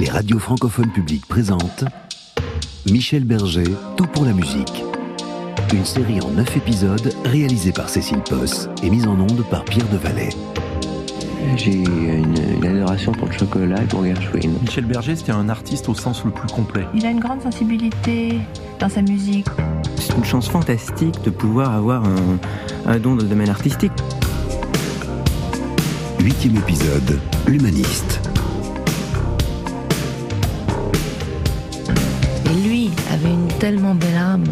Les radios francophones publiques présentent Michel Berger, Tout pour la musique. Une série en neuf épisodes réalisée par Cécile Posse et mise en onde par Pierre Devalet. J'ai une, une adoration pour le chocolat et pour Gershwin. Michel Berger, c'était un artiste au sens le plus complet. Il a une grande sensibilité dans sa musique. C'est une chance fantastique de pouvoir avoir un, un don dans le domaine artistique. Huitième épisode, L'humaniste. Tellement belle âme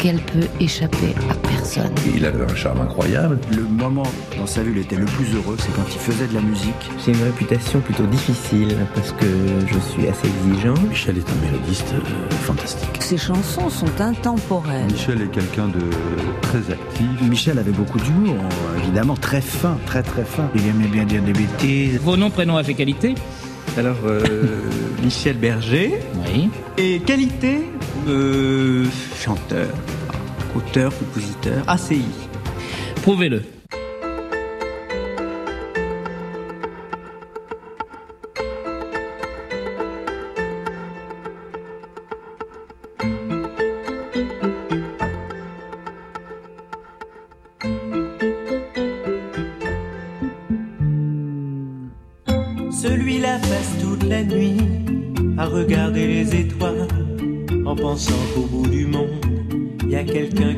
qu'elle peut échapper à personne. Il avait un charme incroyable. Le moment dans sa vie où il était le plus heureux, c'est quand il faisait de la musique. J'ai une réputation plutôt difficile parce que je suis assez exigeant. Michel est un mélodiste euh, fantastique. Ses chansons sont intemporelles. Michel est quelqu'un de très actif. Michel avait beaucoup d'humour, évidemment, très fin, très très fin. Il aimait bien dire des bêtises. Vos noms, prénoms, âge et qualité? Alors, euh, Michel Berger. Oui. Et qualité? Chanteur, auteur, compositeur, ACI. Prouvez-le.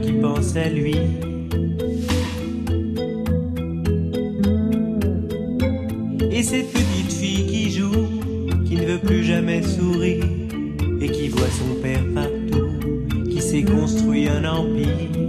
Qui pense à lui. Et cette petite fille qui joue, qui ne veut plus jamais sourire et qui voit son père partout, qui s'est construit un empire.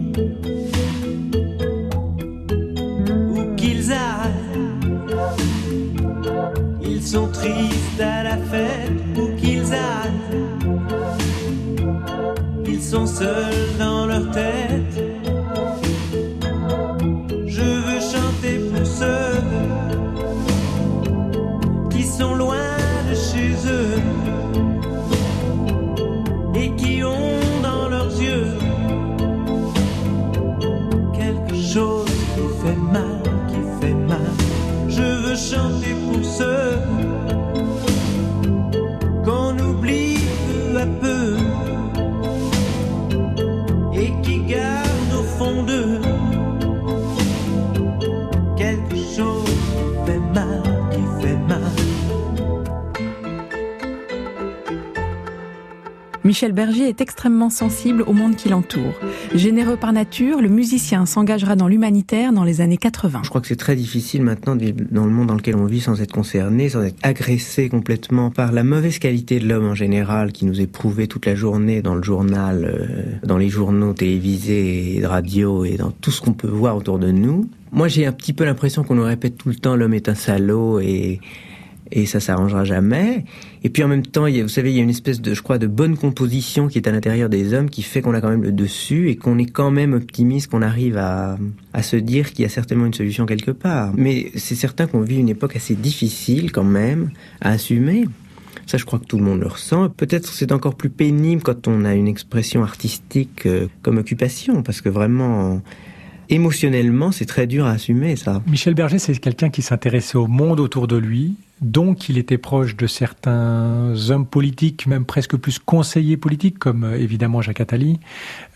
Michel Berger est extrêmement sensible au monde qui l'entoure. Généreux par nature, le musicien s'engagera dans l'humanitaire dans les années 80. Je crois que c'est très difficile maintenant de vivre dans le monde dans lequel on vit sans être concerné, sans être agressé complètement par la mauvaise qualité de l'homme en général qui nous est prouvée toute la journée dans le journal, euh, dans les journaux télévisés et radio et dans tout ce qu'on peut voir autour de nous. Moi j'ai un petit peu l'impression qu'on nous répète tout le temps l'homme est un salaud et et ça s'arrangera jamais. Et puis en même temps, vous savez, il y a une espèce de, je crois, de bonne composition qui est à l'intérieur des hommes qui fait qu'on a quand même le dessus et qu'on est quand même optimiste, qu'on arrive à, à se dire qu'il y a certainement une solution quelque part. Mais c'est certain qu'on vit une époque assez difficile quand même à assumer. Ça, je crois que tout le monde le ressent. Peut-être c'est encore plus pénible quand on a une expression artistique euh, comme occupation, parce que vraiment, émotionnellement, c'est très dur à assumer ça. Michel Berger, c'est quelqu'un qui s'intéressait au monde autour de lui, donc il était proche de certains hommes politiques, même presque plus conseillers politiques, comme euh, évidemment Jacques Attali,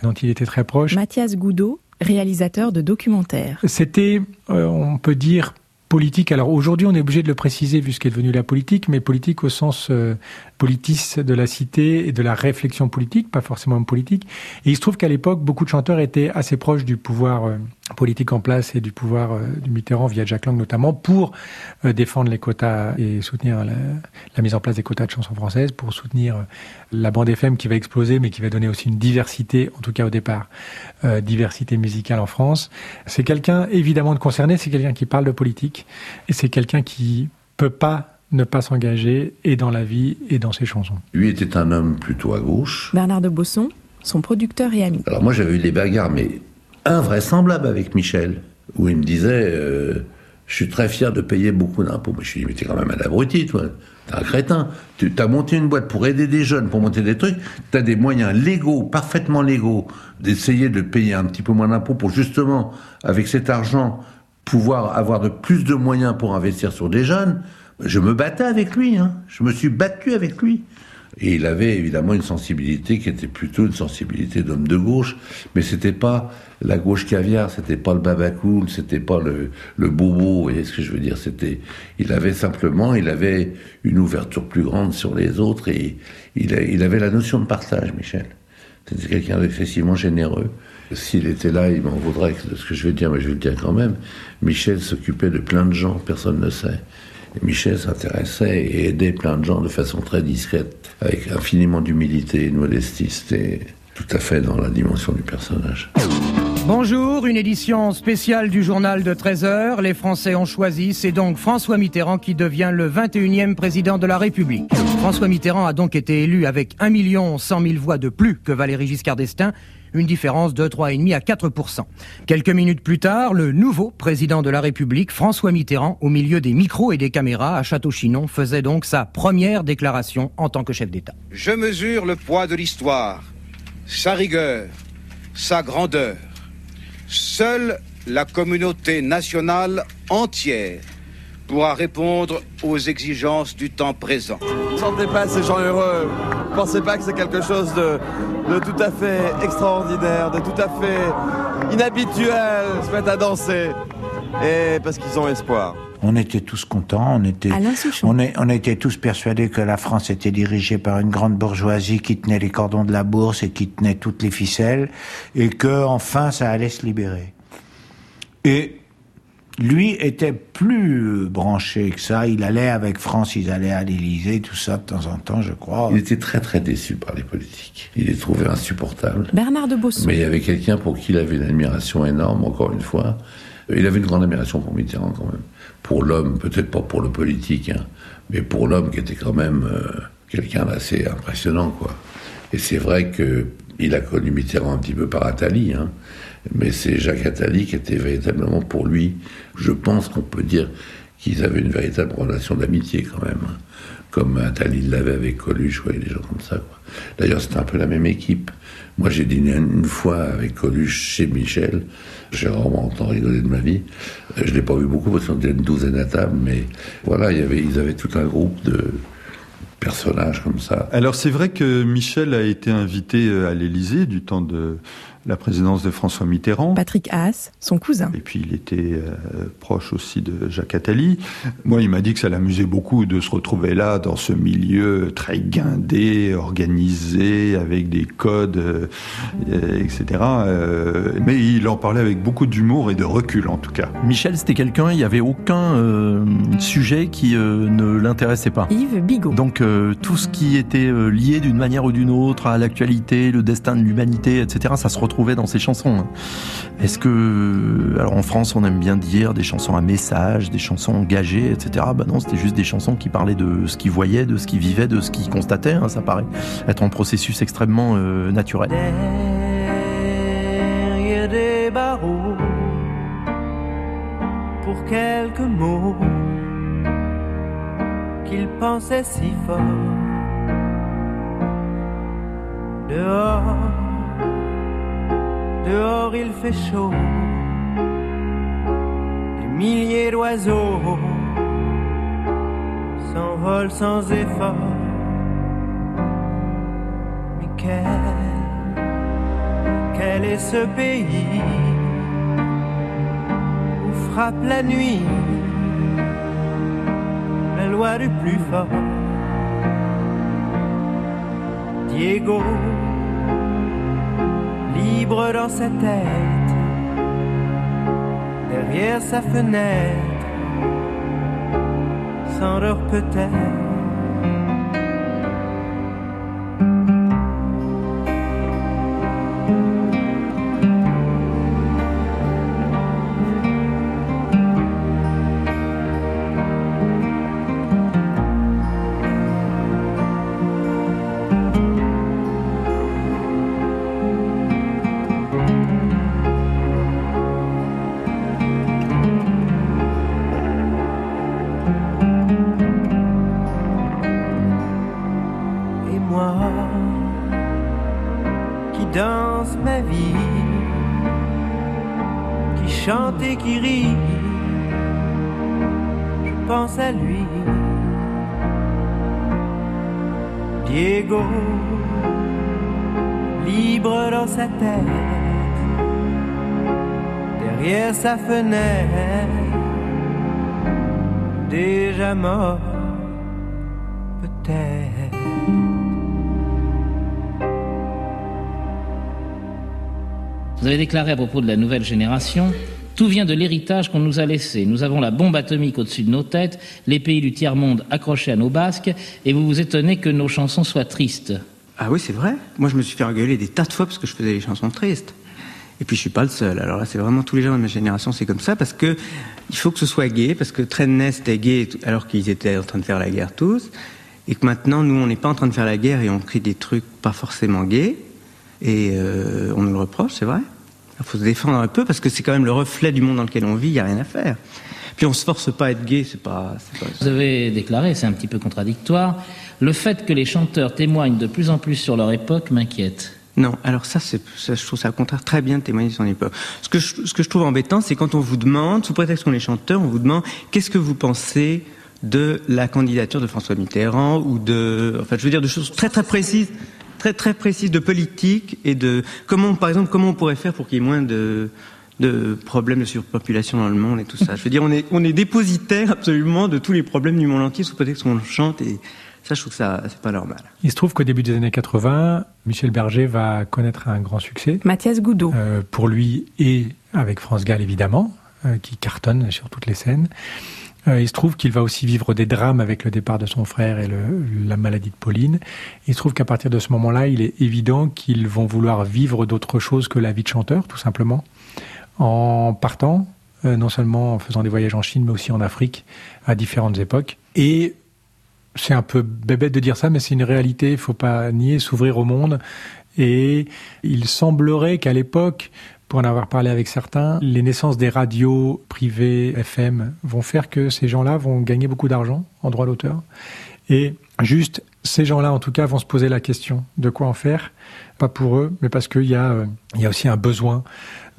dont il était très proche. Mathias Goudot, réalisateur de documentaires. C'était, euh, on peut dire, politique. Alors aujourd'hui, on est obligé de le préciser vu ce qu'est devenu la politique, mais politique au sens euh, politis de la cité et de la réflexion politique, pas forcément politique. Et il se trouve qu'à l'époque, beaucoup de chanteurs étaient assez proches du pouvoir euh, politique en place et du pouvoir euh, du Mitterrand via Jack Lang notamment pour euh, défendre les quotas et soutenir la, la, mise en place des quotas de chansons françaises, pour soutenir euh, la bande FM qui va exploser, mais qui va donner aussi une diversité, en tout cas au départ, euh, diversité musicale en France. C'est quelqu'un évidemment de concerné, c'est quelqu'un qui parle de politique et c'est quelqu'un qui peut pas ne pas s'engager et dans la vie et dans ses chansons. Lui était un homme plutôt à gauche. Bernard de Bosson, son producteur et ami. Alors moi j'avais eu des bagarres, mais invraisemblables avec Michel, où il me disait euh, Je suis très fier de payer beaucoup d'impôts. Mais je lui dis Mais t'es quand même un abruti, toi. T'es un crétin. Tu as monté une boîte pour aider des jeunes, pour monter des trucs. T'as des moyens légaux, parfaitement légaux, d'essayer de payer un petit peu moins d'impôts pour justement, avec cet argent, pouvoir avoir de plus de moyens pour investir sur des jeunes. Je me battais avec lui, hein. je me suis battu avec lui. Et il avait évidemment une sensibilité qui était plutôt une sensibilité d'homme de gauche, mais c'était pas la gauche caviar, c'était pas le babacool, c'était pas le, le bobo, vous voyez ce que je veux dire, c'était, il avait simplement, il avait une ouverture plus grande sur les autres et il, avait la notion de partage, Michel. C'était quelqu'un d'excessivement généreux. S'il était là, il m'en vaudrait ce que je vais dire, mais je vais le dire quand même. Michel s'occupait de plein de gens, personne ne sait. Michel s'intéressait et aidait plein de gens de façon très discrète, avec infiniment d'humilité et de modestie. C'était tout à fait dans la dimension du personnage. Bonjour, une édition spéciale du journal de 13 heures. Les Français ont choisi, c'est donc François Mitterrand qui devient le 21e président de la République. François Mitterrand a donc été élu avec 1 100 000 voix de plus que Valéry Giscard d'Estaing, une différence de 3,5 à 4% Quelques minutes plus tard, le nouveau président de la République, François Mitterrand, au milieu des micros et des caméras à Château-Chinon, faisait donc sa première déclaration en tant que chef d'État. Je mesure le poids de l'histoire, sa rigueur, sa grandeur. Seule la communauté nationale entière pourra répondre aux exigences du temps présent. Ne sentez pas ces gens heureux? Ne pensez pas que c'est quelque chose de, de, tout à fait extraordinaire, de tout à fait inhabituel, se mettre à danser. Et parce qu'ils ont espoir. On était tous contents, on était, on, est, on était tous persuadés que la France était dirigée par une grande bourgeoisie qui tenait les cordons de la bourse et qui tenait toutes les ficelles, et que enfin ça allait se libérer. Et lui était plus branché que ça. Il allait avec France, ils allaient à l'Élysée, tout ça de temps en temps, je crois. Il était très très déçu par les politiques. Il les trouvait insupportables. Bernard de Bosson. Mais il y avait quelqu'un pour qui il avait une admiration énorme, encore une fois. Il avait une grande admiration pour Mitterrand quand même. Pour l'homme, peut-être pas pour le politique, hein, mais pour l'homme qui était quand même euh, quelqu'un d'assez impressionnant, quoi. Et c'est vrai que il a connu Mitterrand un petit peu par Attali, hein, mais c'est Jacques Attali qui était véritablement pour lui. Je pense qu'on peut dire qu'ils avaient une véritable relation d'amitié quand même, hein, comme Attali l'avait avec Coluche, ouais, des gens comme ça. D'ailleurs, c'était un peu la même équipe. Moi, j'ai dîné une fois avec Coluche chez Michel. J'ai rarement entendu rigoler de ma vie. Je ne l'ai pas vu beaucoup parce qu'on était une douzaine à table, mais voilà, ils avaient tout un groupe de personnages comme ça. Alors c'est vrai que Michel a été invité à l'Élysée du temps de la présidence de François Mitterrand. Patrick Haas, son cousin. Et puis il était euh, proche aussi de Jacques Attali. Moi, il m'a dit que ça l'amusait beaucoup de se retrouver là, dans ce milieu très guindé, organisé, avec des codes, euh, etc. Euh, mais il en parlait avec beaucoup d'humour et de recul, en tout cas. Michel, c'était quelqu'un, il n'y avait aucun euh, sujet qui euh, ne l'intéressait pas. Yves Bigot. Donc euh, tout ce qui était lié d'une manière ou d'une autre à l'actualité, le destin de l'humanité, etc., ça se dans ses chansons. hein. Est-ce que, alors en France, on aime bien dire des chansons à message, des chansons engagées, etc. Bah non, c'était juste des chansons qui parlaient de ce qu'il voyait, de ce qu'il vivait, de ce qu'il constatait. hein. Ça paraît être un processus extrêmement euh, naturel. derrière des barreaux pour quelques mots qu'il pensait si fort. Dehors, dehors il fait chaud, des milliers d'oiseaux s'envolent sans effort. Mais quel quel est ce pays où frappe la nuit la loi du plus fort? Diego, libre dans sa tête, derrière sa fenêtre, s'endort peut-être. Qui rit, pense à lui. Diego, libre dans sa tête, derrière sa fenêtre, déjà mort, peut-être. Vous avez déclaré à propos de la nouvelle génération tout vient de l'héritage qu'on nous a laissé. Nous avons la bombe atomique au-dessus de nos têtes, les pays du tiers-monde accrochés à nos basques, et vous vous étonnez que nos chansons soient tristes. Ah oui, c'est vrai. Moi, je me suis fait engueuler des tas de fois parce que je faisais des chansons tristes. Et puis, je suis pas le seul. Alors là, c'est vraiment tous les gens de ma génération, c'est comme ça, parce que il faut que ce soit gay, parce que Trennes était gay alors qu'ils étaient en train de faire la guerre tous, et que maintenant, nous, on n'est pas en train de faire la guerre et on crie des trucs pas forcément gays, et euh, on nous le reproche, c'est vrai. Il faut se défendre un peu parce que c'est quand même le reflet du monde dans lequel on vit, il n'y a rien à faire. Puis on se force pas à être gay, c'est pas, pas... Vous avez déclaré, c'est un petit peu contradictoire, le fait que les chanteurs témoignent de plus en plus sur leur époque m'inquiète. Non, alors ça, c'est, je trouve ça au contraire très bien de témoigner sur son époque. Ce que je, ce que je trouve embêtant, c'est quand on vous demande, sous prétexte qu'on est chanteur, on vous demande qu'est-ce que vous pensez de la candidature de François Mitterrand ou de, enfin, je veux dire de choses très très précises très très précise de politique et de comment, par exemple, comment on pourrait faire pour qu'il y ait moins de, de problèmes de surpopulation dans le monde et tout ça. Je veux dire, on est, on est dépositaire absolument de tous les problèmes du monde entier sous prétexte qu'on chante et ça, je trouve que ça, c'est pas normal. Il se trouve qu'au début des années 80, Michel Berger va connaître un grand succès. Mathias Goudot. Euh, pour lui et avec France Gall, évidemment, euh, qui cartonne sur toutes les scènes. Euh, il se trouve qu'il va aussi vivre des drames avec le départ de son frère et la maladie de Pauline. Il se trouve qu'à partir de ce moment-là, il est évident qu'ils vont vouloir vivre d'autre chose que la vie de chanteur, tout simplement, en partant, euh, non seulement en faisant des voyages en Chine, mais aussi en Afrique, à différentes époques. Et c'est un peu bébête de dire ça, mais c'est une réalité, il faut pas nier, s'ouvrir au monde. Et il semblerait qu'à l'époque, pour en avoir parlé avec certains, les naissances des radios privées FM vont faire que ces gens-là vont gagner beaucoup d'argent en droit d'auteur. Et juste, ces gens-là, en tout cas, vont se poser la question de quoi en faire. Pas pour eux, mais parce qu'il y, a, euh, y a aussi un besoin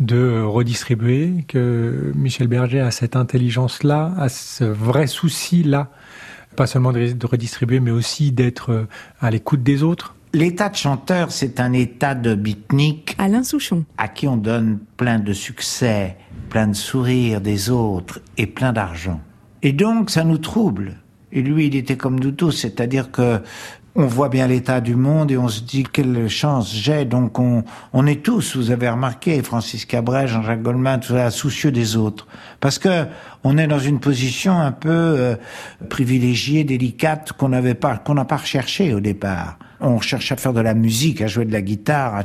de redistribuer, que Michel Berger a cette intelligence-là, a ce vrai souci-là, pas seulement de redistribuer, mais aussi d'être euh, à l'écoute des autres, L'état de chanteur, c'est un état de bitnik Alain Souchon. À qui on donne plein de succès, plein de sourires des autres et plein d'argent. Et donc, ça nous trouble. Et lui, il était comme nous tous, c'est-à-dire que on voit bien l'état du monde et on se dit quelle chance j'ai. Donc on, on est tous, vous avez remarqué, Francis Cabret, Jean-Jacques Goldman, tout ça, soucieux des autres. Parce que on est dans une position un peu euh, privilégiée, délicate, qu'on n'avait pas, qu'on n'a pas recherché au départ on cherche à faire de la musique, à jouer de la guitare, à,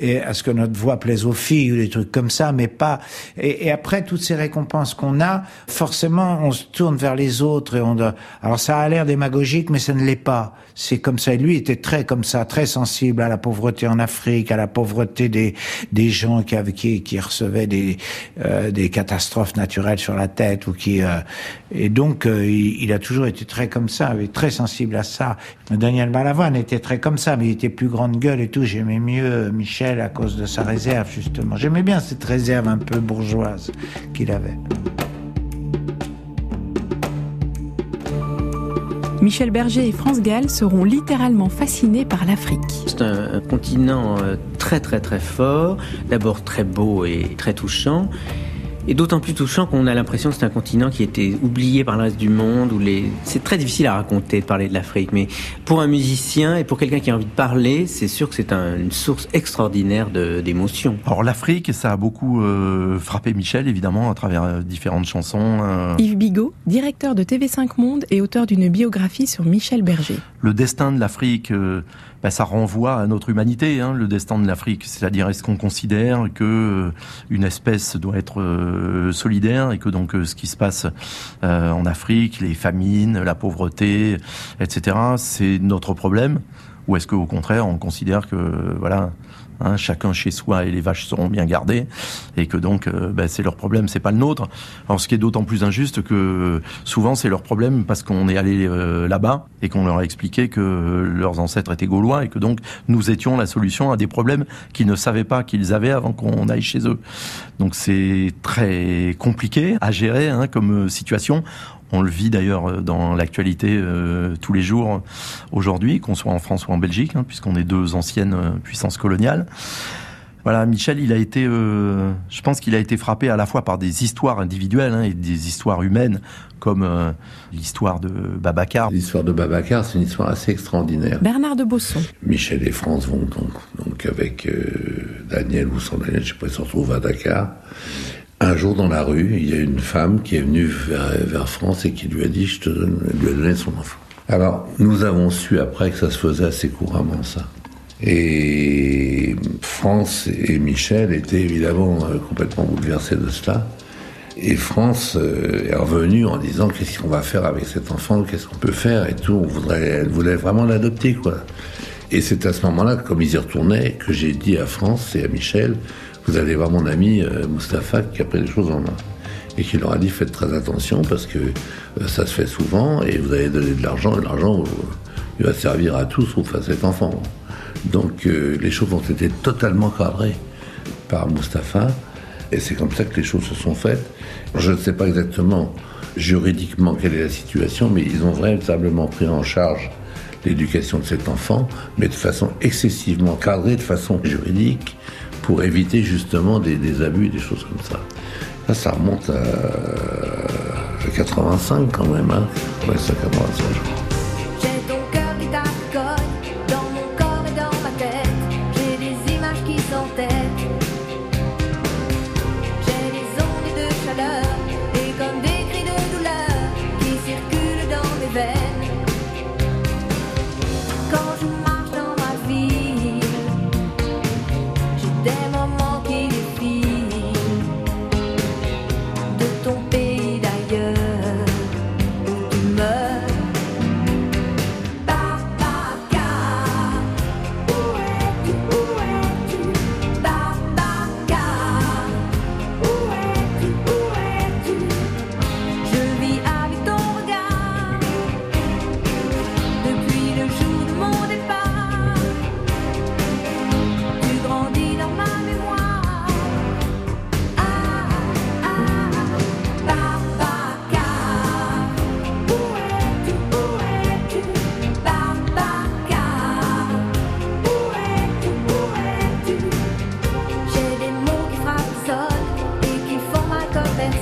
et à ce que notre voix plaise aux filles ou des trucs comme ça, mais pas. Et, après toutes ces récompenses qu'on a, forcément, on se tourne vers les autres et on. Doit... Alors ça a l'air démagogique, mais ça ne l'est pas. C'est comme ça. Et lui était très comme ça, très sensible à la pauvreté en Afrique, à la pauvreté des des gens qui qui, qui recevaient des euh, des catastrophes naturelles sur la tête ou qui euh, et donc euh, il, il, a toujours été très comme ça, très sensible à ça. Daniel Balavoine était très comme ça, mais il était plus grande gueule et tout. J'aimais mieux Michel à cause de sa réserve, justement. J'aimais bien cette réserve un peu bourgeoise qu'il avait. Michel Berger et France Gall seront littéralement fascinés par l'Afrique. C'est un, continent euh, très très très fort, d'abord très beau et très touchant, et d'autant plus touchant qu'on a l'impression que c'est un continent qui était oublié par le reste du monde. Où les... C'est très difficile à raconter de parler de l'Afrique, mais pour un musicien et pour quelqu'un qui a envie de parler, c'est sûr que c'est une source extraordinaire d'émotions. Alors l'Afrique, ça a beaucoup euh, frappé Michel, évidemment, à travers euh, différentes chansons. Euh. Yves Bigot, directeur de TV5 Monde et auteur d'une biographie sur Michel Berger. Le destin de l'Afrique bah, ça renvoie à notre humanité, hein, le destin de l'Afrique. C'est-à-dire, est-ce qu'on considère que euh, une espèce doit être euh, solidaire et que donc euh, ce qui se passe en Afrique, les famines, la pauvreté, etc., c'est notre problème? Ou est-ce qu'au contraire, on considère que voilà Hein, chacun chez soi et les vaches seront bien gardées, et que donc ben, c'est leur problème, c'est pas le nôtre. Alors ce qui est d'autant plus injuste que souvent c'est leur problème parce qu'on est allé là-bas et qu'on leur a expliqué que leurs ancêtres étaient gaulois et que donc nous étions la solution à des problèmes qu'ils ne savaient pas qu'ils avaient avant qu'on aille chez eux. Donc c'est très compliqué à gérer hein, comme situation. On le vit d'ailleurs euh, dans l'actualité euh, tous les jours aujourd'hui, qu'on soit en France ou en Belgique, hein, puisqu'on est deux anciennes euh, puissances coloniales. Voilà, Michel, il a été, je pense qu'il a été frappé à la fois par des histoires individuelles hein, et des histoires humaines, comme l'histoire de Babacar. L'histoire de Babacar, c'est une histoire assez extraordinaire. Bernard de Bosson. Michel et France vont donc, donc avec Daniel ou sans Daniel, je sais pas, ils se retrouvent à Dakar. Un jour dans la rue, il y a une femme qui est venue vers, France et qui lui a dit, je te donne, lui a donné son enfant. Alors, nous avons su après que ça se faisait assez couramment, ça. Et France et Michel étaient évidemment euh, complètement bouleversés de cela. Et France euh, est revenue en disant qu'est-ce qu'on va faire avec cet enfant, qu'est-ce qu'on peut faire et tout. On voudrait, elle voulait vraiment l'adopter, quoi. Et c'est à ce moment-là, comme ils y retournaient, que j'ai dit à France et à Michel, vous allez voir mon ami euh, Mustapha qui a pris les choses en main. Et qui leur a dit faites très attention parce que euh, ça se fait souvent et vous allez donner de l'argent et l'argent euh, il va servir à tous sauf à cet enfant. Donc les choses ont été totalement cadrées par Mustapha et c'est comme ça que les choses se sont faites. Je ne sais pas exactement juridiquement quelle est la situation, mais ils ont véritablement pris en charge l'éducation de cet enfant, mais de façon excessivement cadrée, de façon juridique, pour éviter justement des, abus et des choses comme ça. Là, ça remonte à, 85 quand même, hein. Ouais, c'est 85, je.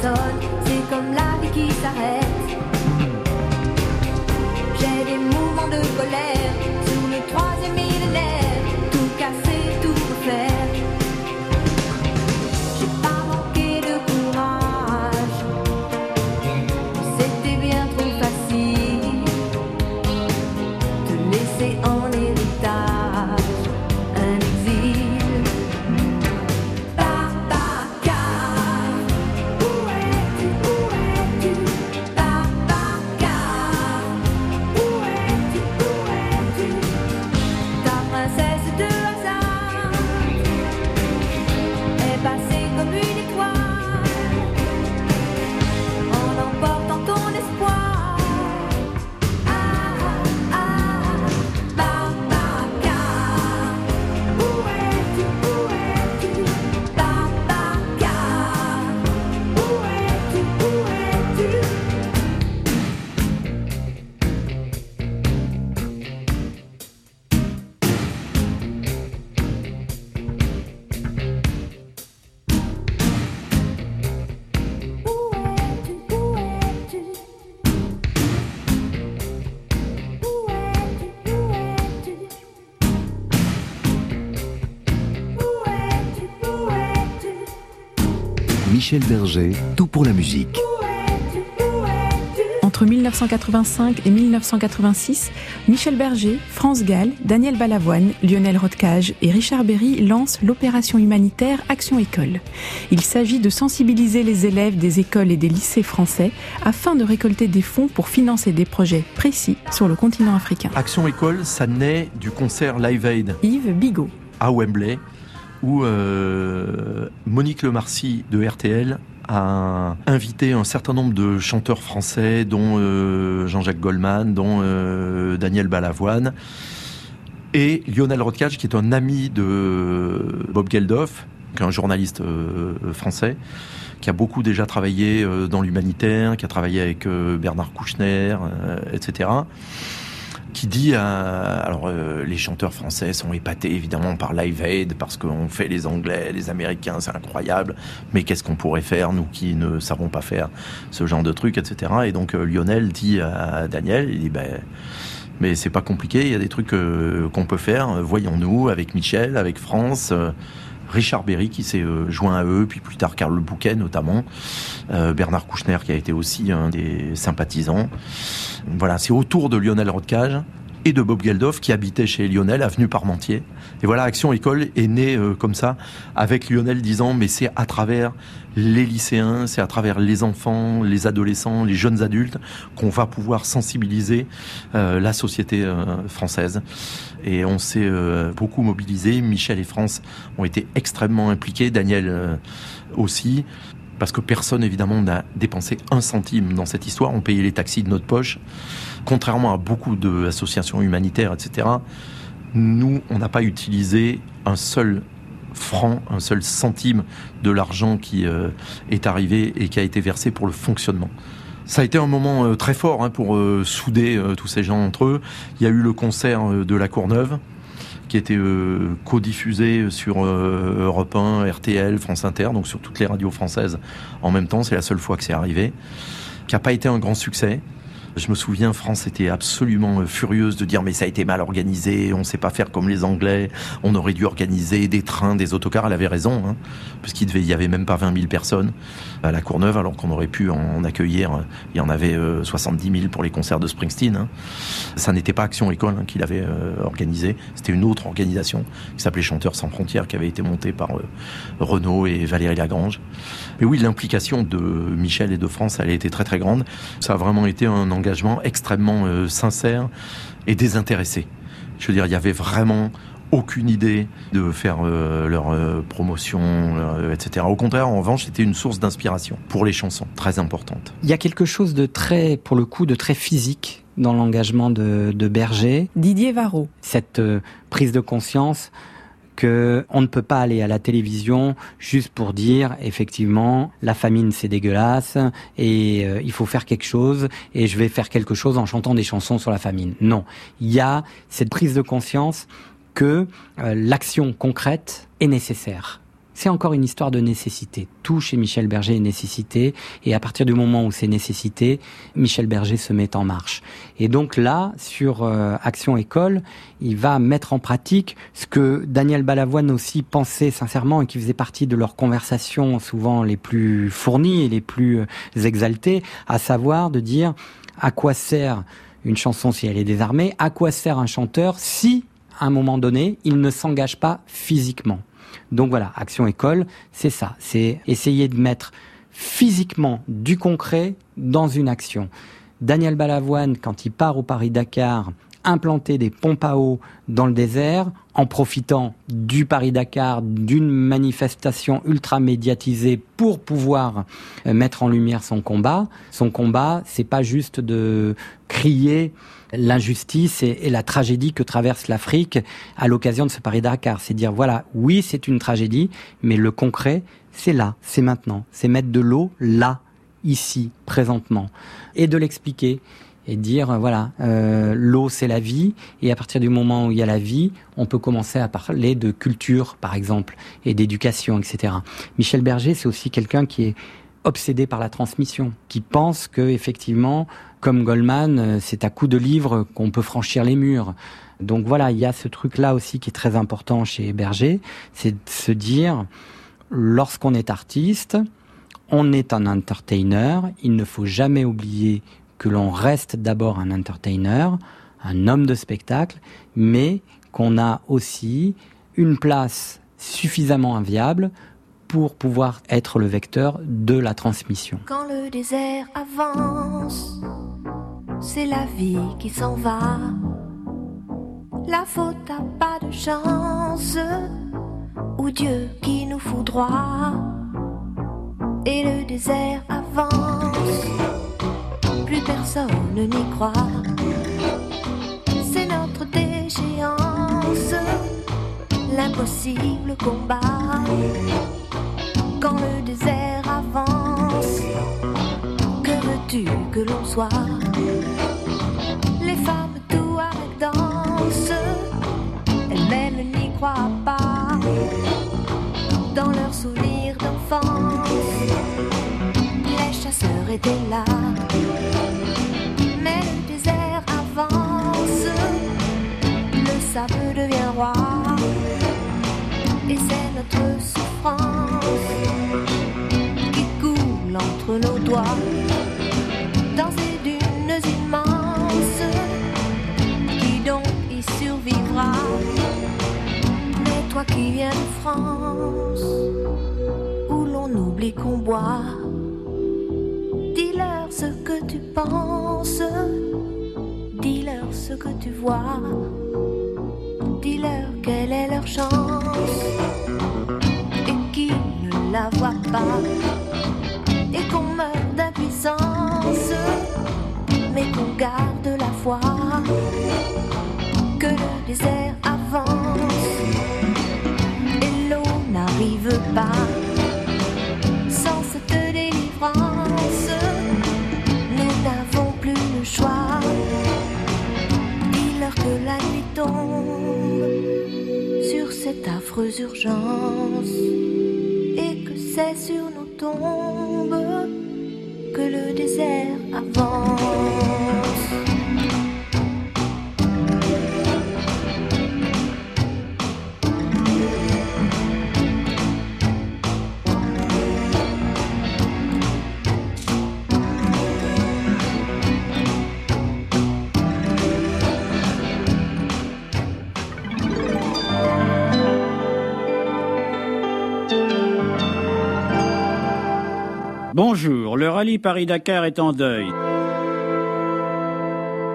c'est comme la vie qui s'arrête. J'ai des mouvements de colère sous le troisième millénaire, tout casser, tout refaire. Michel Berger, tout pour la musique. Entre 1985 et 1986, Michel Berger, France Gall, Daniel Balavoine, Lionel Rodcage et Richard Berry lancent l'opération humanitaire Action École. Il s'agit de sensibiliser les élèves des écoles et des lycées français afin de récolter des fonds pour financer des projets précis sur le continent africain. Action École, ça naît du concert Live Aid. Yves Bigot. À Wembley où Monique Lemarcy de RTL a invité un certain nombre de chanteurs français, dont Jean-Jacques Goldman, dont Daniel Balavoine, et Lionel Rothkage, qui est un ami de Bob Geldof, qui est un journaliste français, qui a beaucoup déjà travaillé dans l'humanitaire, qui a travaillé avec Bernard Kouchner, etc qui dit euh, alors euh, les chanteurs français sont épatés évidemment par Live Aid parce qu'on fait les Anglais, les Américains, c'est incroyable. Mais qu'est-ce qu'on pourrait faire nous qui ne savons pas faire ce genre de trucs, etc. Et donc euh, Lionel dit à Daniel, il dit ben mais c'est pas compliqué, il y a des trucs qu'on peut faire. Voyons-nous avec Michel, avec France. Richard Berry qui s'est joint à eux, puis plus tard Karl Bouquet notamment, Bernard Kouchner qui a été aussi un des sympathisants. Voilà, c'est autour de Lionel Rodcage et de Bob Geldof qui habitait chez Lionel, avenue Parmentier. Et voilà, Action École est née euh, comme ça, avec Lionel disant, mais c'est à travers les lycéens, c'est à travers les enfants, les adolescents, les jeunes adultes qu'on va pouvoir sensibiliser euh, la société euh, française. Et on s'est beaucoup mobilisé. Michel et France ont été extrêmement impliqués, Daniel aussi parce que personne évidemment n'a dépensé un centime dans cette histoire. On payait les taxis de notre poche. Contrairement à beaucoup d'associations humanitaires, etc., nous, on n'a pas utilisé un seul franc, un seul centime de l'argent qui euh, est arrivé et qui a été versé pour le fonctionnement. Ça a été un moment euh, très fort hein, pour euh, souder tous ces gens entre eux. Il y a eu le concert de la Courneuve, qui était co-diffusé sur Europe 1, RTL, France Inter, donc sur toutes les radios françaises en même temps. C'est la seule fois que c'est arrivé. Qui n'a pas été un grand succès. Je me souviens, France était absolument euh, furieuse de dire mais ça a été mal organisé, on ne sait pas faire comme les Anglais, on aurait dû organiser des trains, des autocars. Elle avait raison, hein, puisqu'il devait, y avait même pas 20 000 personnes à la Courneuve, alors qu'on aurait pu en accueillir. Il y en avait 70 euh, 000 pour les concerts de Springsteen. Hein. Ça n'était pas Action École hein, qui l'avait euh, organisé, c'était une autre organisation qui s'appelait Chanteurs sans frontières, qui avait été montée par Renaud et Valérie Lagrange. Mais oui, l'implication de Michel et de France, elle a été très très grande. Ça a vraiment été un engagement extrêmement euh, sincère et désintéressé. Je veux dire, il y avait vraiment aucune idée de faire euh, leur euh, promotion, etc. Au contraire, en revanche, c'était une source d'inspiration pour les chansons, très importante. Il y a quelque chose de très, pour le coup, de très physique dans l'engagement de, de Berger. Didier Varro. Cette prise de conscience on ne peut pas aller à la télévision juste pour dire effectivement la famine c'est dégueulasse et euh, il faut faire quelque chose et je vais faire quelque chose en chantant des chansons sur la famine. Non, il y a cette prise de conscience que euh, l'action concrète est nécessaire c'est encore une histoire de nécessité. Tout chez Michel Berger est nécessité, et à partir du moment où c'est nécessité, Michel Berger se met en marche. Et donc là, sur euh, Action École, il va mettre en pratique ce que Daniel Balavoine aussi pensait sincèrement et qui faisait partie de leurs conversations souvent les plus fournies et les plus euh, exaltées, à savoir de dire à quoi sert une chanson si elle est désarmée, à quoi sert un chanteur si, à un moment donné, il ne s'engage pas physiquement. Donc voilà, Action École, c'est ça, c'est essayer de mettre physiquement du concret dans une action. Daniel Balavoine, quand il part au Paris-Dakar, implanter des pompes à eau dans le désert en profitant du Paris-Dakar, d'une manifestation ultra médiatisée pour pouvoir euh, mettre en lumière son combat. Son combat, c'est pas juste de crier l'injustice et, la tragédie que traverse l'Afrique à l'occasion de ce Paris-Dakar. C'est dire, voilà, oui, c'est une tragédie, mais le concret, c'est là, c'est maintenant. C'est mettre de l'eau là, ici, présentement. Et de l'expliquer et dire voilà euh, l'eau c'est la vie et à partir du moment où il y a la vie on peut commencer à parler de culture par exemple et d'éducation etc Michel Berger c'est aussi quelqu'un qui est obsédé par la transmission qui pense que effectivement comme Goldman, euh, c'est à coup de livres qu'on peut franchir les murs. Donc voilà, il y a ce truc-là aussi qui est très important chez Berger, c'est de se dire, lorsqu'on est artiste, on est un entertainer, il ne faut jamais oublier que l'on reste d'abord un entertainer, un homme de spectacle, mais qu'on a aussi une place suffisamment inviable pour pouvoir être le vecteur de la transmission. Quand le désert avance, c'est la vie qui s'en va. La faute a pas de chance, ou Dieu qui nous foudroie et le désert avance. Plus personne n'y croit. C'est notre déchéance, l'impossible combat. Quand le désert avance, que veux-tu que l'on soit? Les femmes tout avec dansent, elles-mêmes n'y croient pas. Dans leurs souvenirs d'enfance. Les chasseurs étaient là, mais le désert avance, le sable devient roi, et c'est notre qui coule entre nos doigts dans ces dunes immenses. Qui donc y survivra? Mais toi qui viens de France, où l'on oublie qu'on boit, dis-leur ce que tu penses, dis-leur ce que tu vois, dis-leur quelle est leur chance, et qu'on meurt d'impuissance, mais qu'on garde la foi, que le désert avance et l'eau n'arrive pas sans cette délivrance. Nous n'avons plus le choix. Dis-leur que la nuit tombe sur cette affreuse urgence c'est sur nos tombes que le désert avance. Paris-Dakar est en deuil.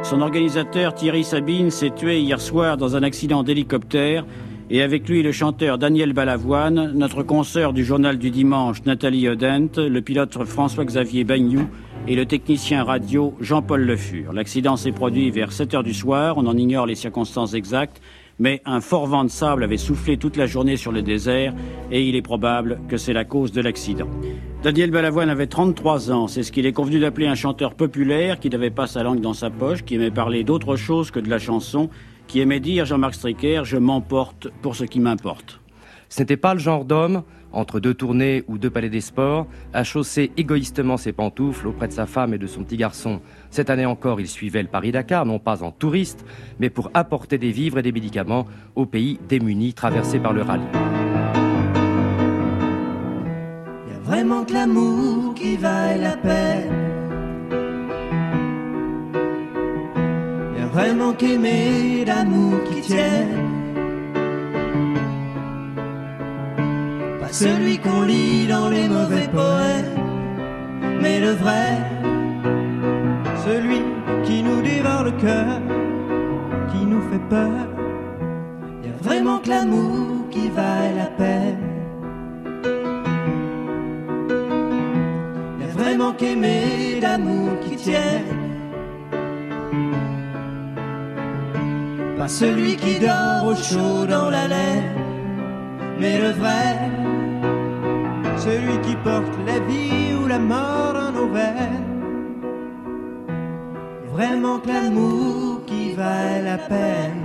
Son organisateur Thierry Sabine s'est tué hier soir dans un accident d'hélicoptère et avec lui le chanteur Daniel Balavoine, notre consoeur du journal du dimanche Nathalie Odent, le pilote François-Xavier Bagnou et le technicien radio Jean-Paul Le Fur. L'accident s'est produit vers 7 heures du soir, on en ignore les circonstances exactes, mais un fort vent de sable avait soufflé toute la journée sur le désert et il est probable que c'est la cause de l'accident. Daniel Balavoine avait 33 ans, c'est ce qu'il est convenu d'appeler un chanteur populaire qui n'avait pas sa langue dans sa poche, qui aimait parler d'autre chose que de la chanson, qui aimait dire, Jean-Marc Stricker, je m'emporte pour ce qui m'importe. Ce n'était pas le genre d'homme, entre deux tournées ou deux palais des sports, à chausser égoïstement ses pantoufles auprès de sa femme et de son petit garçon. Cette année encore, il suivait le Paris-Dakar, non pas en touriste, mais pour apporter des vivres et des médicaments aux pays démunis traversés par le rallye. Y a vraiment que l'amour qui vaille la peine. Vraiment qu'aimer l'amour qui tienne. Pas celui qu'on lit dans les mauvais poèmes, mais le vrai, celui qui nous dévore le cœur, qui nous fait peur. Y a vraiment que l'amour qui vaille la peine. Y a vraiment qu'aimer l'amour qui tienne. Pas celui qui dort au chaud dans la laine, mais le vrai, celui qui porte la vie ou la mort dans nos veines. Vraiment que l'amour qui vaille la peine.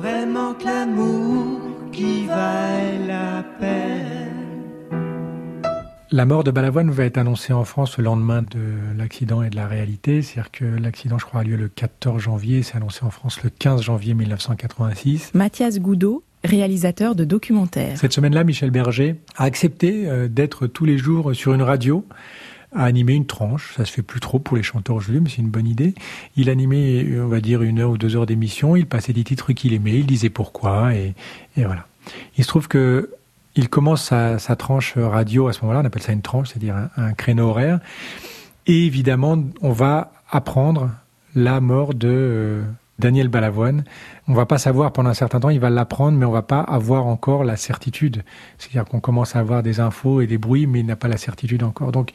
Vraiment que l'amour qui vaille La mort de Balavoine va être annoncée en France le lendemain de l'accident et de la réalité. C'est-à-dire que l'accident, je crois, a lieu le 14 janvier. C'est annoncé en France le 15 janvier 1986. Mathias Goudot, réalisateur de documentaires. Cette semaine-là, Michel Berger a accepté euh, d'être tous les jours sur une radio à animer une tranche. Ça se fait plus trop pour les chanteurs aujourd'hui, mais c'est une bonne idée. Il animait, on va dire, une heure ou deux heures d'émission. Il passait des titres qu'il aimait. Il disait pourquoi. Et, et voilà. Il se trouve que il commence sa, tranche radio à ce moment-là. On appelle ça une tranche, c'est-à-dire un, un créneau horaire. Et évidemment, on va apprendre la mort de, euh, Daniel Balavoine. On va pas savoir pendant un certain temps, il va l'apprendre, mais on va pas avoir encore la certitude. C'est-à-dire qu'on commence à avoir des infos et des bruits, mais il n'a pas la certitude encore. Donc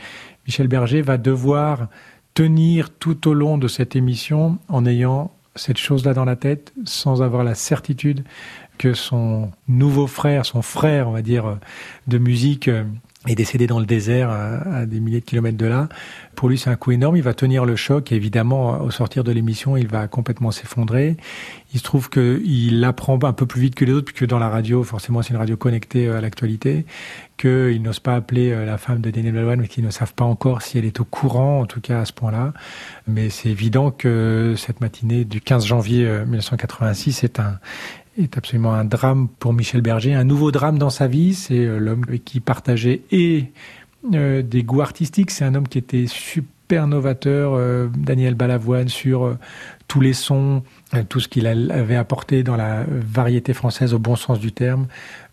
Michel Berger va devoir tenir tout au long de cette émission en ayant cette chose-là dans la tête, sans avoir la certitude que son nouveau frère, son frère, on va dire, de musique, euh, est décédé dans le désert à, des milliers de kilomètres de là. Pour lui, c'est un coup énorme. Il va tenir le choc. Évidemment, au sortir de l'émission, il va complètement s'effondrer. Il se trouve qu'il apprend un peu plus vite que les autres, puisque dans la radio, forcément, c'est une radio connectée euh, à l'actualité, qu'il n'ose pas appeler euh, la femme de Daniel Balavoine, mais qu'ils ne savent pas encore si elle est au courant, en tout cas à ce point-là. Mais c'est évident que cette matinée du 15 janvier 1986 euh, est un, est absolument un drame pour Michel Berger, un nouveau drame dans sa vie. C'est euh, l'homme qui partageait et euh, des goûts artistiques. C'est un homme qui était super novateur, euh, Daniel Balavoine, sur tous les sons, tout ce qu'il avait apporté dans la variété française au bon sens du terme.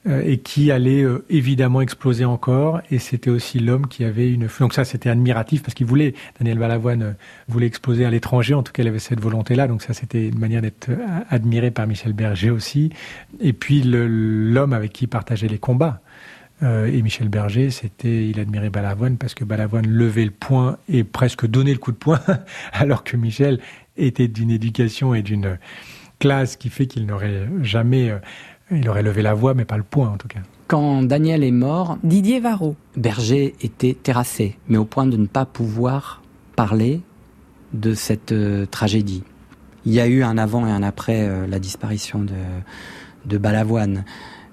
Euh, et qui allait euh, évidemment exploser encore. Et c'était aussi l'homme qui avait une... Donc ça, c'était admiratif parce qu'il voulait, Daniel Balavoine euh, voulait exploser à l'étranger, en tout cas, il avait cette volonté-là. Donc ça, c'était une manière d'être admiré par Michel Berger aussi. Et puis l'homme avec qui il partageait les combats. Et Michel Berger, c'était, il admirait Balavoine parce que Balavoine levait le poing et presque donnait le coup de poing, alors que Michel était d'une éducation et d'une classe qui fait qu'il n'aurait jamais il aurait levé la voix, mais pas le poing en tout cas. Quand Daniel est mort, Didier Varro. Berger était terrassé, mais au point de ne pas pouvoir parler de cette euh, tragédie. Il y a eu un avant et un après euh, la disparition de, de Balavoine.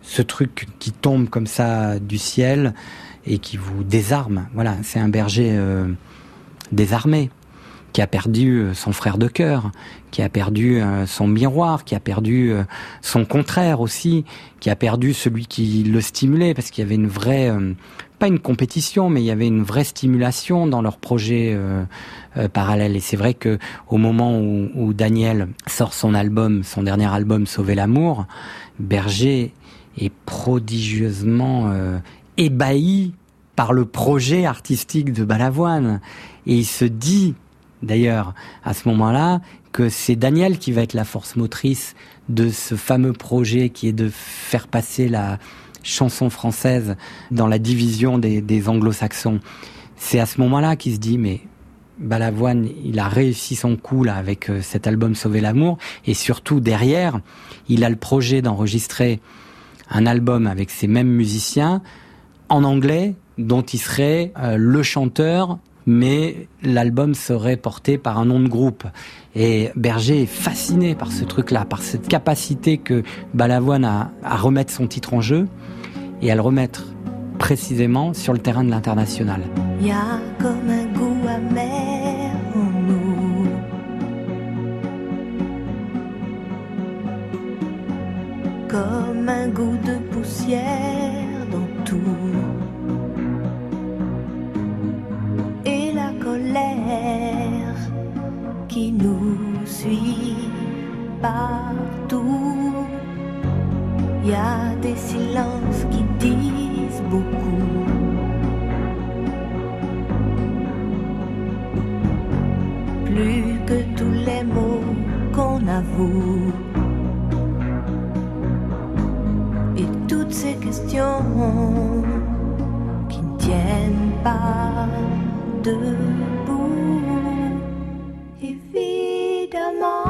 Ce truc qui tombe comme ça du ciel et qui vous désarme. Voilà, c'est un berger euh, désarmé qui a perdu euh, son frère de cœur, qui a perdu euh, son miroir, qui a perdu son contraire aussi, qui a perdu celui qui le stimulait, parce qu'il y avait une vraie, pas une compétition, mais il y avait une vraie stimulation dans leur projet parallèle. Et c'est vrai que au moment où, où, Daniel sort son album, son dernier album, Sauver l'amour, Berger est prodigieusement ébahi par le projet artistique de Balavoine. Et il se dit, d'ailleurs à ce moment-là que c'est Daniel qui va être la force motrice de ce fameux projet qui est de faire passer la chanson française dans la division des, anglo-saxons. C'est à ce moment-là qu'il se dit mais Balavoine, il a réussi son coup là avec euh, cet album Sauver l'amour et surtout derrière, il a le projet d'enregistrer un album avec ces mêmes musiciens en anglais dont il serait euh, le chanteur mais l'album serait porté par un nom de groupe. Et Berger est fasciné par ce truc-là, par cette capacité que Balavoine a à remettre son titre en jeu et à le remettre précisément sur le terrain de l'international. Il y a comme un goût amer Comme un goût de poussière dans tout. qui nous suit partout. Y a des silences qui disent beaucoup. Plus que tous les mots qu'on avoue. Toutes ces questions qui ne tiennent pas debout. Évidemment,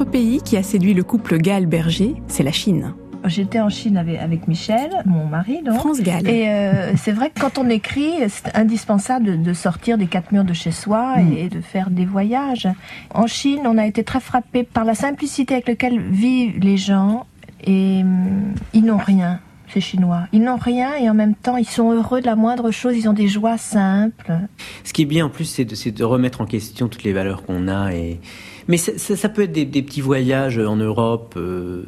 autre pays qui a séduit le couple Gall-Berger, c'est la Chine. J'étais en Chine avec, Michel, mon mari, donc. France Gall. Et euh, c'est vrai que quand on écrit, c'est indispensable de, sortir des quatre murs de chez soi mm. et de faire des voyages. En Chine, on a été très frappé par la simplicité avec laquelle vivent les gens et hum, ils n'ont rien ces Chinois. Ils n'ont rien et en même temps, ils sont heureux de la moindre chose, ils ont des joies simples. Ce qui est bien en plus, c'est de, remettre en question toutes les valeurs qu'on a. Et... Mais ça, peut être des, petits voyages en Europe. Euh.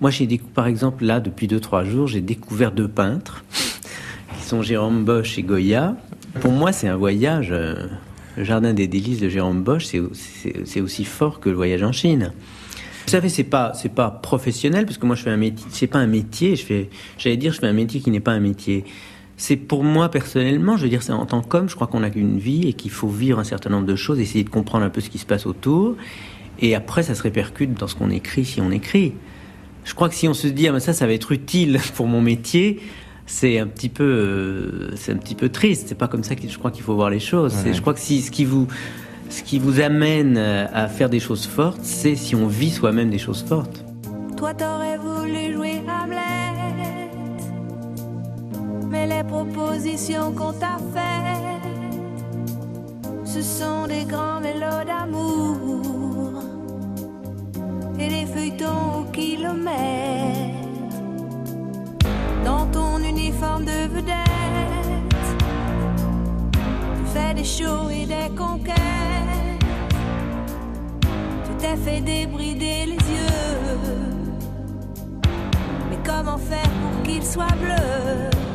Moi, j'ai par exemple, là, depuis 2-3 jours, j'ai découvert deux peintres, qui sont Jérôme Bosch et Goya. Pour moi, c'est un voyage. Euh, le Jardin des délices de Jérôme Bosch, c'est aussi fort que le voyage en Chine. Vous savez, c'est pas c'est pas professionnel parce que moi je fais un métier, c'est pas un métier. Je fais, j'allais dire, je fais un métier qui n'est pas un métier. C'est pour moi personnellement, je veux dire, c'est en tant qu'homme, je crois qu'on n'a qu'une vie et qu'il faut vivre un certain nombre de choses, essayer de comprendre un peu ce qui se passe autour, et après ça se répercute dans ce qu'on écrit si on écrit. Je crois que si on se dit ah ça, ça va être utile pour mon métier, c'est un petit peu, euh, c'est un petit peu triste. C'est pas comme ça que je crois qu'il faut voir les choses. Je crois que si ce qui vous ce qui vous amène à faire des choses fortes, c'est si on vit soi-même des choses fortes. Toi, t'aurais voulu jouer Hamlet, mais les propositions qu'on t'a faites, ce sont des grands mélos d'amour et des feuilletons au kilomètre. Dans ton uniforme de vedette, tu fais des shows et des conquêtes t'ai fait débrider les yeux. Mais comment faire pour qu'il soit bleu?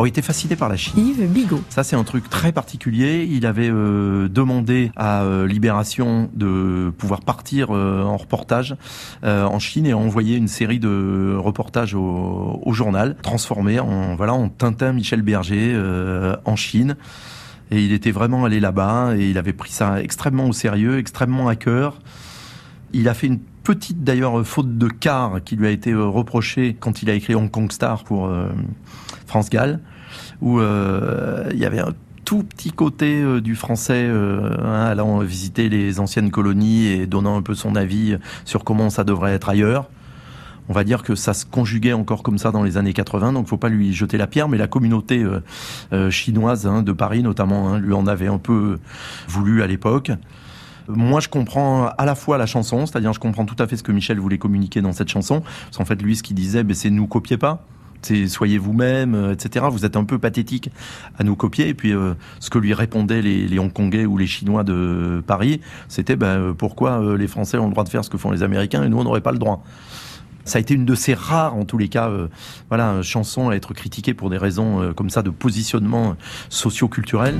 Alors, il était fasciné par la Chine. Yves Bigot. Ça, c'est un truc très particulier. Il avait euh, demandé à euh, Libération de pouvoir partir euh, en reportage en Chine et envoyer une série de reportages au, au journal, transformé en voilà en Tintin Michel Berger en Chine. Et il était vraiment allé là-bas et il avait pris ça extrêmement au sérieux, extrêmement à cœur. Il a fait une petite d'ailleurs faute de quart qui lui a été reprochée quand il a écrit Hong Kong Star pour France Gall, où euh, il y avait un tout petit côté euh, du français euh, hein, allant visiter les anciennes colonies et donnant un peu son avis sur comment ça devrait être ailleurs. On va dire que ça se conjuguait encore comme ça dans les années 80, donc faut pas lui jeter la pierre, mais la communauté chinoise hein, de Paris notamment hein, lui en avait un peu voulu à l'époque. Moi, je comprends à la fois la chanson, c'est-à-dire je comprends tout à fait ce que Michel voulait communiquer dans cette chanson. Parce qu'en fait, lui, ce qu'il disait, ben, c'est nous copiez pas soyez vous-même, euh, etc. Vous êtes un peu pathétique à nous copier. Et puis, euh, ce que lui répondaient les, Hongkongais ou les Chinois de Paris, c'était ben, euh, pourquoi les Français ont le droit de faire ce que font les Américains et nous, on n'aurait pas le droit. Ça a été une de ces rares, en tous les cas, voilà, chansons à être critiquée pour des raisons comme ça de positionnement socio-culturel.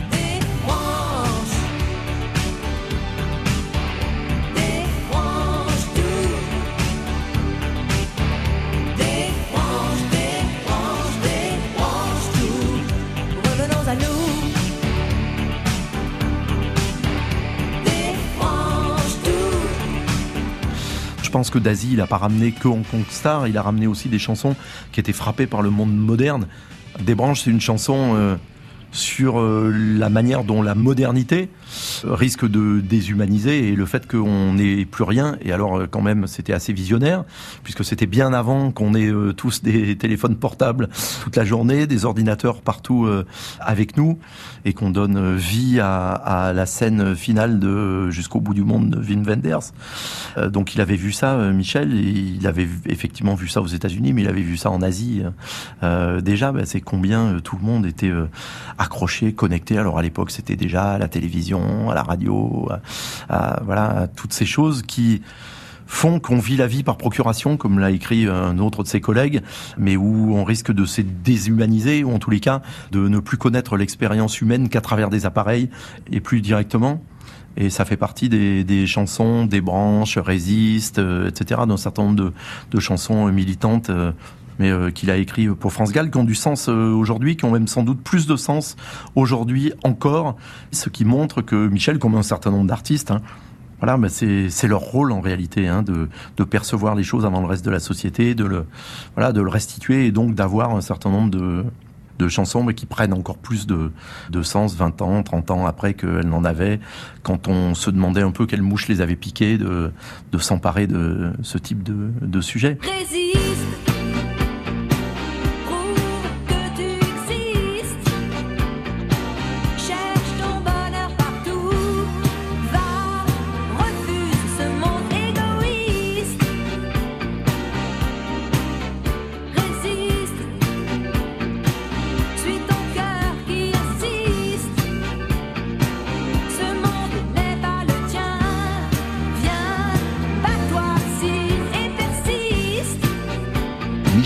Pense que Daisy, il n'a pas ramené que Hong Kong Star, il a ramené aussi des chansons qui étaient frappées par le monde moderne. Des branches, c'est une chanson euh, sur euh, la manière dont la modernité risque de déshumaniser et le fait qu'on n'ait plus rien. Et alors, euh, quand même, c'était assez visionnaire, puisque c'était bien avant qu'on ait euh, tous des téléphones portables toute la journée, des ordinateurs partout avec nous, et qu'on donne vie à, la scène finale de Jusqu'au bout du monde de Wim Wenders. donc, il avait vu ça, Michel, il avait effectivement vu ça aux États-Unis, mais il avait vu ça en Asie. déjà, bah, c'est combien tout le monde était accroché, connecté. Alors à l'époque, c'était déjà la télévision, à la radio, à, voilà, toutes ces choses qui font qu'on vit la vie par procuration, comme l'a écrit un autre de ses collègues, mais où on risque de se déshumaniser, ou en tous les cas, de ne plus connaître l'expérience humaine qu'à travers des appareils, et plus directement. Et ça fait partie des, chansons, des branches, résistent, euh, etc., d'un certain nombre de, de chansons militantes euh, mais euh, qu'il a écrit pour France Gall, qui ont du sens euh, aujourd'hui, qui ont même sans doute plus de sens aujourd'hui encore, ce qui montre que Michel, comme un certain nombre d'artistes, hein, voilà, c'est leur rôle en réalité hein, de, percevoir les choses avant le reste de la société, de le, voilà, de le restituer et donc d'avoir un certain nombre de, chansons, mais qui prennent encore plus de, sens 20 ans, 30 ans après qu'elles n'en avaient, quand on se demandait un peu quelle mouche les avait piquées de, s'emparer de ce type de, de sujet.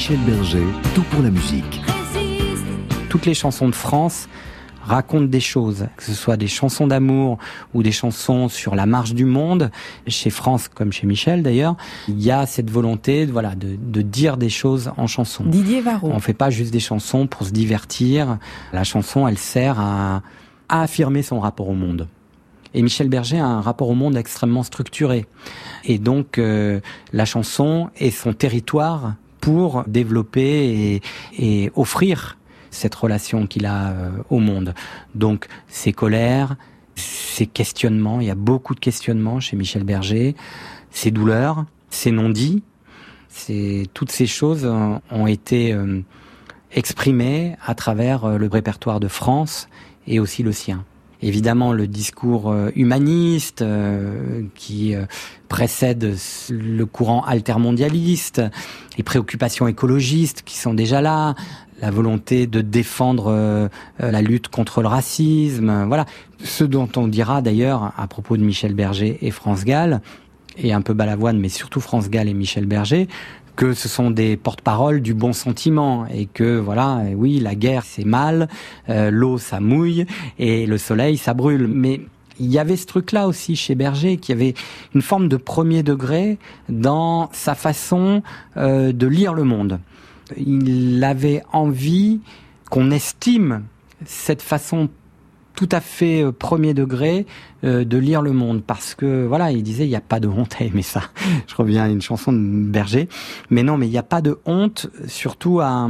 Michel Berger, tout pour la musique. Toutes les chansons de France racontent des choses, que ce soit des chansons d'amour ou des chansons sur la marche du monde. Chez France, comme chez Michel d'ailleurs, il y a cette volonté, voilà, de, de dire des choses en chanson. Didier Varro. On fait pas juste des chansons pour se divertir. La chanson, elle sert à, à affirmer son rapport au monde. Et Michel Berger a un rapport au monde extrêmement structuré. Et donc, euh, la chanson est son territoire pour développer et, offrir cette relation qu'il a euh, au monde. Donc ses colères, ses questionnements, il y a beaucoup de questionnements chez Michel Berger, ses douleurs, ses non-dits, toutes ces choses ont été euh, exprimées à travers euh, le répertoire de France et aussi le sien évidemment le discours euh, humaniste euh, qui euh, précède le courant altermondialiste, les préoccupations écologistes qui sont déjà là, la volonté de défendre la lutte contre le racisme, voilà. Ce dont on dira d'ailleurs à propos de Michel Berger et France Gall, et un peu Balavoine, mais surtout France Gall et Michel Berger, que ce sont des porte-paroles du bon sentiment et que voilà, oui, la guerre c'est mal, euh, l'eau ça mouille et le soleil ça brûle. Mais il y avait ce truc-là aussi chez Berger, qui avait une forme de premier degré dans sa façon euh, de lire le monde. Il avait envie qu'on estime cette façon tout à fait euh, premier degré euh, de lire le monde. Parce que voilà il disait il n'y a pas de honte à aimer ça. Je reviens à une chanson de Berger. Mais non mais il n'y a pas de honte surtout à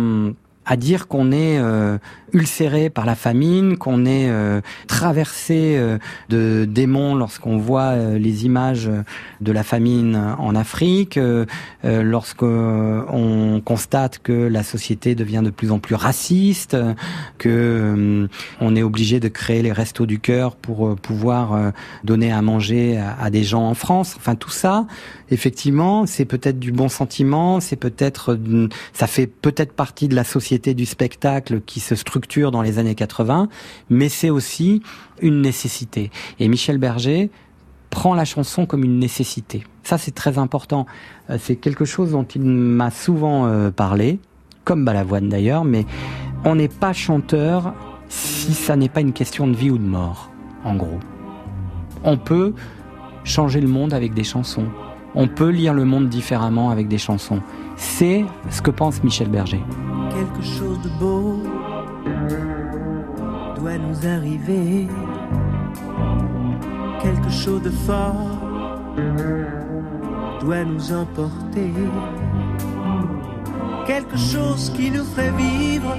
à dire qu'on est euh, ulcéré par la famine, qu'on est euh, traversé euh, de démons lorsqu'on voit les images de la famine en Afrique, lorsqu'on constate que la société devient de plus en plus raciste, que on est obligé de créer les restos du cœur pour pouvoir donner à manger à, à, des gens en France. Enfin tout ça, effectivement, c'est peut-être du bon sentiment, c'est peut-être ça fait peut-être partie de la société du spectacle qui se structure dans les années 80, mais c'est aussi une nécessité. Et Michel Berger prend la chanson comme une nécessité. Ça, c'est très important. Euh, c'est quelque chose dont il m'a souvent euh, parlé, comme Balavoine d'ailleurs, mais on n'est pas chanteur si ça n'est pas une question de vie ou de mort, en gros. On peut changer le monde avec des chansons. On peut lire le monde différemment avec des chansons. C'est ce que pense Michel Berger. Quelque chose de beau doit nous arriver. Quelque chose de fort doit nous emporter. Quelque chose qui nous ferait vivre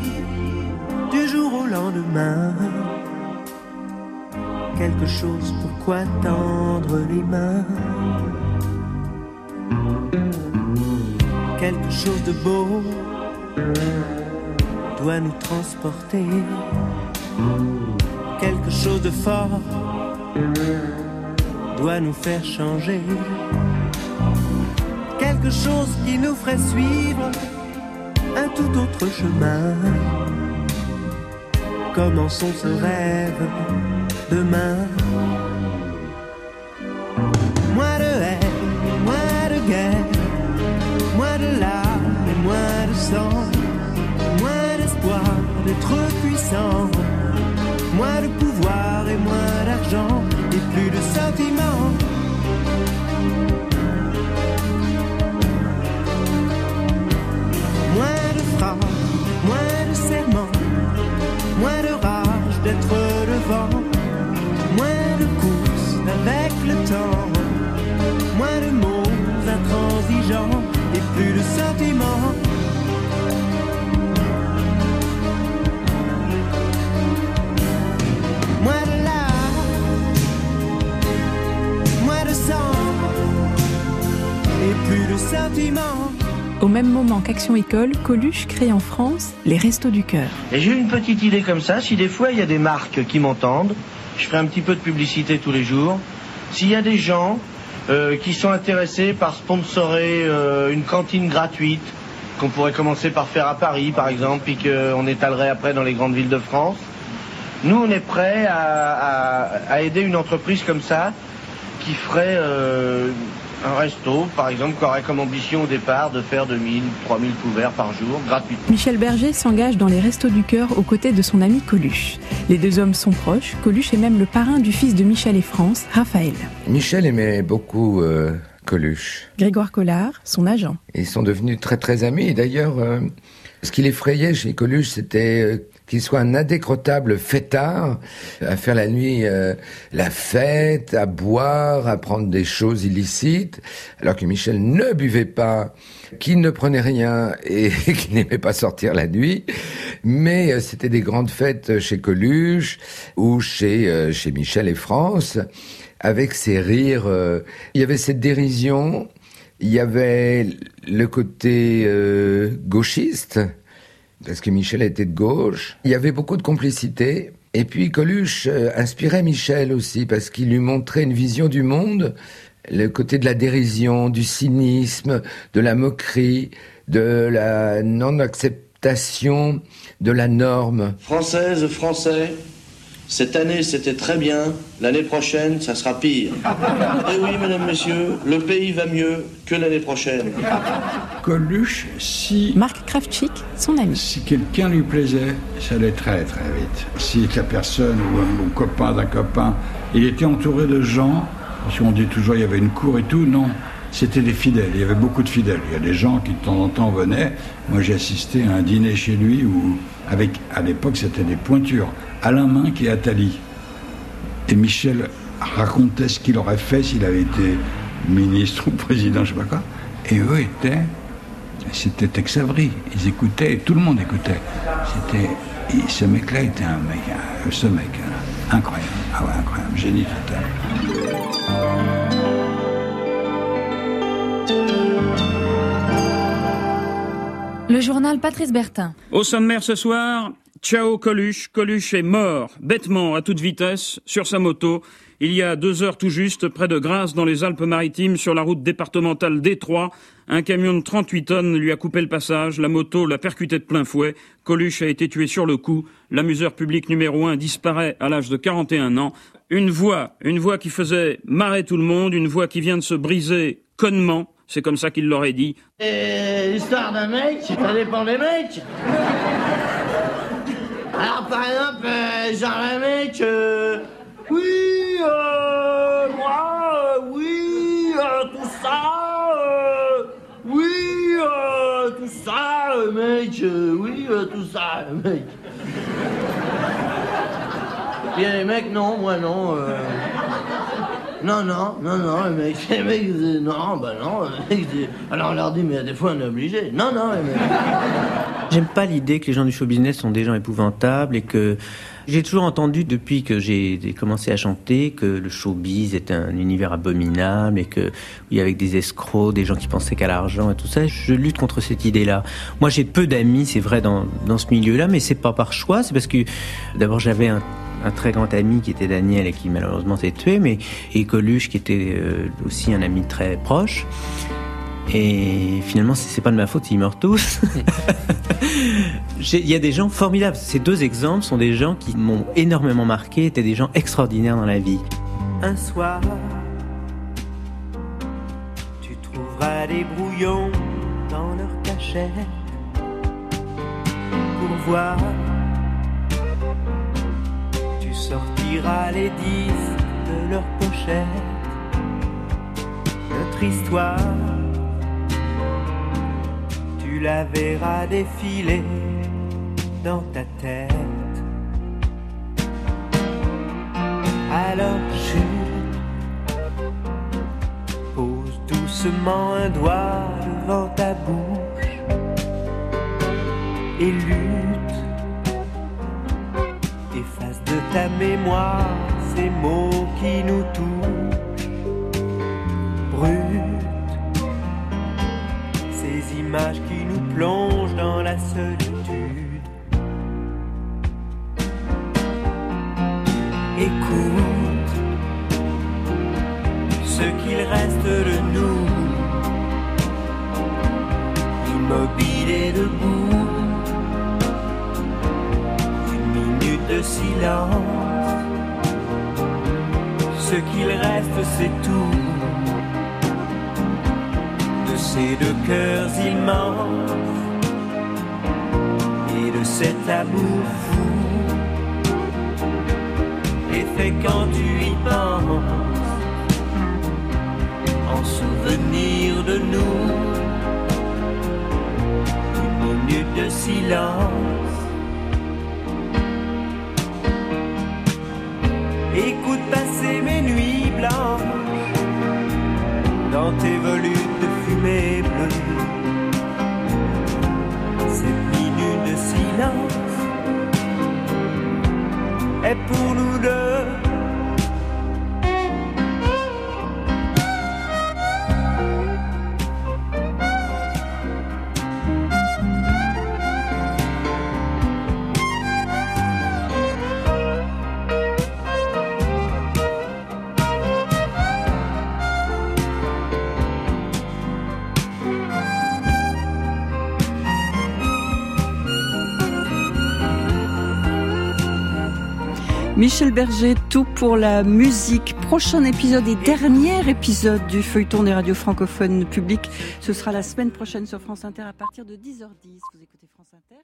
du jour au lendemain. Quelque chose pourquoi tendre les mains. Quelque chose de beau doit nous transporter. Quelque chose de fort doit nous faire changer. Quelque chose qui nous ferait suivre un tout autre chemin. Commençons ce rêve demain. Moins d'espoir d'être puissant, moins de pouvoir et moins d'argent. Et plus de sentiments. Moins de frappe, moins de serments, moins de rage d'être devant, moins de course avec le temps, moins de mots intransigeants. Et plus de sentiments. Au même moment qu'Action École, Coluche crée en France les Restos du Cœur. Et j'ai une petite idée comme ça, si des fois il y a des marques qui m'entendent, je ferai un petit peu de publicité tous les jours. S'il y a des gens euh, qui sont intéressés par sponsorer euh, une cantine gratuite, qu'on pourrait commencer par faire à Paris par exemple, puis qu'on étalerait après dans les grandes villes de France, nous on est prêts à, aider une entreprise comme ça qui ferait euh, un resto, par exemple, qui aurait comme ambition au départ de faire 2000, 3000 couverts par jour, gratuitement. Michel Berger s'engage dans les Restos du Cœur aux côtés de son ami Coluche. Les deux hommes sont proches. Coluche est même le parrain du fils de Michel et France, Raphaël. Michel aimait beaucoup euh, Coluche. Grégoire Collard, son agent. Ils sont devenus très très amis. D'ailleurs, euh, ce qui l'effrayait chez Coluche, c'était euh, qu'il soit un indécrottable fêtard, à faire la nuit euh, la fête, à boire, à prendre des choses illicites, alors que Michel ne buvait pas, qu'il ne prenait rien et qu'il n'aimait pas sortir la nuit. Mais euh, c'était des grandes fêtes chez Coluche ou chez, euh, chez Michel et France, avec ses rires. il y avait cette dérision, il y avait le côté gauchiste, parce que Michel était de gauche? Il y avait beaucoup de complicité. Et puis Coluche euh, inspirait Michel aussi, parce qu'il lui montrait une vision du monde, le côté de la dérision, du cynisme, de la moquerie, de la non-acceptation de la norme. Française, français, cette année, c'était très bien. L'année prochaine, ça sera pire. Eh oui, mesdames, messieurs, le pays va mieux que l'année prochaine. Coluche, si... Marc Kravchik, son ami. Si quelqu'un lui plaisait, ça allait très très vite. Si la personne ou un, copain d'un copain, il était entouré de gens, parce qu'on dit toujours il y avait une cour et tout, non. C'était des fidèles, il y avait beaucoup de fidèles. Il y a des gens qui de temps en temps venaient. Moi j'ai assisté à un dîner chez lui où, avec, à l'époque c'était des pointures. Alain Minck et Attali. Et Michel racontait ce qu'il aurait fait s'il avait été ministre ou président, je sais pas quoi. Et eux étaient, c'était Tex Avery. Ils écoutaient, tout le monde écoutait. C'était, ce mec-là était un mec, ce mec, incroyable. Ah ouais, incroyable, génie total. Le journal Patrice Bertin. Au sommaire ce soir, Ciao Coluche, Coluche est mort, bêtement, à toute vitesse, sur sa moto, il y a deux heures tout juste, près de Grasse, dans les Alpes-Maritimes, sur la route départementale D3. Un camion de 38 tonnes lui a coupé le passage, la moto l'a percuté de plein fouet, Coluche a été tué sur le coup, l'amuseur public numéro un disparaît à l'âge de 41 ans. Une voix, une voix qui faisait marrer tout le monde, une voix qui vient de se briser connement, c'est comme ça qu'il l'aurait dit. L'histoire d'un mec, ça dépend des mecs alors, par exemple, euh, genre un mec, euh, oui, euh, moi, oui, tout ça, oui, tout ça, mec, oui, tout ça, mec. Bien les mecs, non, moi non. Non, non, non, non, les mecs, les mecs disent, non, bah non, les mecs alors on leur dit, mais des fois on est obligé. Non, non, les. J'aime pas l'idée que les gens du show business sont des gens épouvantables et que j'ai toujours entendu depuis que j'ai commencé à chanter que le showbiz est un univers abominable et que y avait des escrocs, des gens qui pensaient qu'à l'argent et tout ça. Je lutte contre cette idée-là. Moi, j'ai peu d'amis, c'est vrai, dans, dans ce milieu-là, mais c'est pas par choix. C'est parce que d'abord j'avais un un très grand ami qui était Daniel et qui malheureusement s'est tué, mais et Coluche qui était euh, aussi un ami très proche. Et finalement, c'est pas de ma faute, ils meurent tous. Il y a des gens formidables. Ces deux exemples sont des gens qui m'ont énormément marqué, étaient des gens extraordinaires dans la vie. Un soir, tu trouveras des brouillons dans leur cachette pour voir sortira les disques de leur pochette. Notre histoire, tu la verras défiler dans ta tête. Alors chute, pose doucement un doigt devant ta bouche et lutte ta mémoire ces mots qui nous touchent. Brut, ces images qui plonge dans la solitude. Écoute ce qu'il reste de nous, immobile et debout. Une minute de silence, ce qu'il reste c'est tout ces deux cœurs immenses et de cet amour fou. Et fait quand tu y penses, en souvenir de nous, une minute de silence. Écoute passer mes nuits blanches dans tes volutes de fumée bleue. Cette minute de silence est pour nous deux. Michel Berger, tout pour la musique. Prochain épisode et dernier épisode du feuilleton des radios francophones publiques. Ce sera la semaine prochaine sur France Inter à partir de 10h10. Vous écoutez France Inter.